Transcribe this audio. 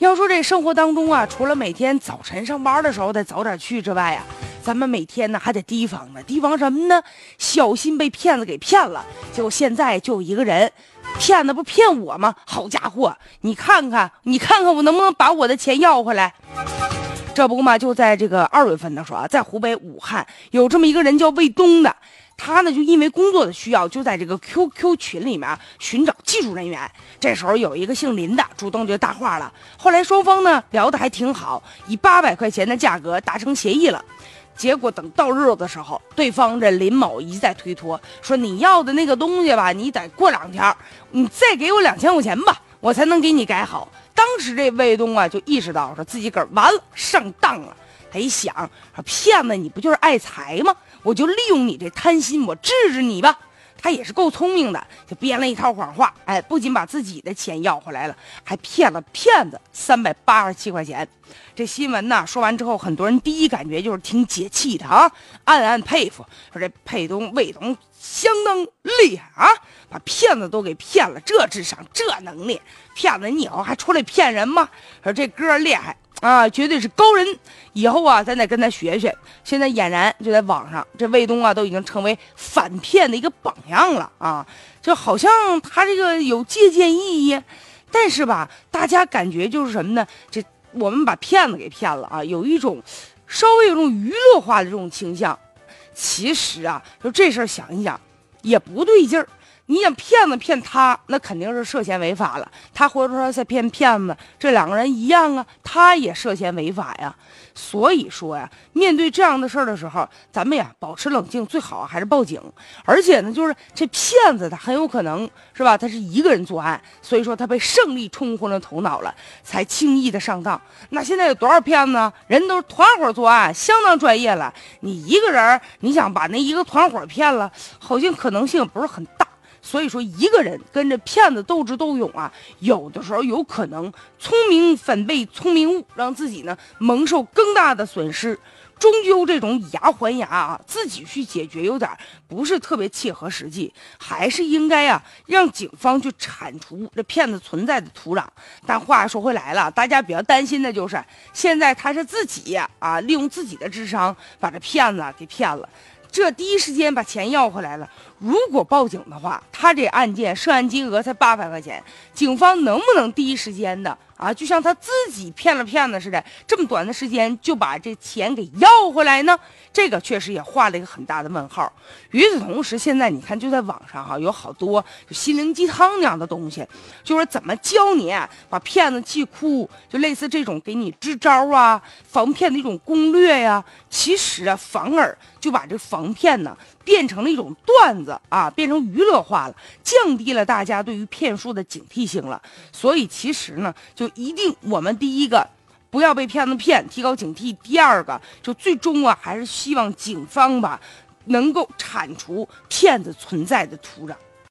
要说这生活当中啊，除了每天早晨上班的时候得早点去之外啊，咱们每天呢还得提防呢，提防什么呢？小心被骗子给骗了。结果现在就有一个人，骗子不骗我吗？好家伙，你看看，你看看我能不能把我的钱要回来？这不嘛，就在这个二月份的时候啊，在湖北武汉有这么一个人叫魏东的。他呢，就因为工作的需要，就在这个 QQ 群里面寻找技术人员。这时候有一个姓林的主动就搭话了。后来双方呢聊得还挺好，以八百块钱的价格达成协议了。结果等到日子的时候，对方这林某一再推脱，说你要的那个东西吧，你得过两天，你再给我两千块钱吧，我才能给你改好。当时这卫东啊就意识到说自己个儿完了，上当了。他一想，骗子你不就是爱财吗？我就利用你这贪心，我治治你吧。他也是够聪明的，就编了一套谎话。哎，不仅把自己的钱要回来了，还骗了骗子三百八十七块钱。这新闻呢说完之后，很多人第一感觉就是挺解气的啊，暗暗佩服，说这沛东魏东相当厉害啊，把骗子都给骗了，这智商这能力，骗子你以后还出来骗人吗？说这哥厉害。啊，绝对是高人！以后啊，咱得跟他学学。现在俨然就在网上，这卫东啊，都已经成为反骗的一个榜样了啊！就好像他这个有借鉴意义，但是吧，大家感觉就是什么呢？这我们把骗子给骗了啊，有一种稍微有种娱乐化的这种倾向。其实啊，就这事儿想一想，也不对劲儿。你想骗子骗他，那肯定是涉嫌违法了。他或者说在骗骗子，这两个人一样啊，他也涉嫌违法呀。所以说呀，面对这样的事儿的时候，咱们呀保持冷静，最好还是报警。而且呢，就是这骗子他很有可能是吧，他是一个人作案，所以说他被胜利冲昏了头脑了，才轻易的上当。那现在有多少骗子？人都是团伙作案，相当专业了。你一个人，你想把那一个团伙骗了，好像可能性不是很大。所以说，一个人跟着骗子斗智斗勇啊，有的时候有可能聪明反被聪明误，让自己呢蒙受更大的损失。终究这种以牙还牙啊，自己去解决有点不是特别切合实际，还是应该啊让警方去铲除这骗子存在的土壤。但话说回来了，大家比较担心的就是现在他是自己啊利用自己的智商把这骗子给骗了。这第一时间把钱要回来了。如果报警的话，他这案件涉案金额才八百块钱，警方能不能第一时间的啊，就像他自己骗了骗子似的，这么短的时间就把这钱给要回来呢？这个确实也画了一个很大的问号。与此同时，现在你看，就在网上哈，有好多就心灵鸡汤那样的东西，就是怎么教你把骗子气哭，就类似这种给你支招啊，防骗的一种攻略呀。其实啊，反而就把这防骗呢变成了一种段子啊，变成娱乐化了，降低了大家对于骗术的警惕性了。所以其实呢，就一定我们第一个。不要被骗子骗，提高警惕。第二个，就最终啊，还是希望警方吧，能够铲除骗子存在的土壤。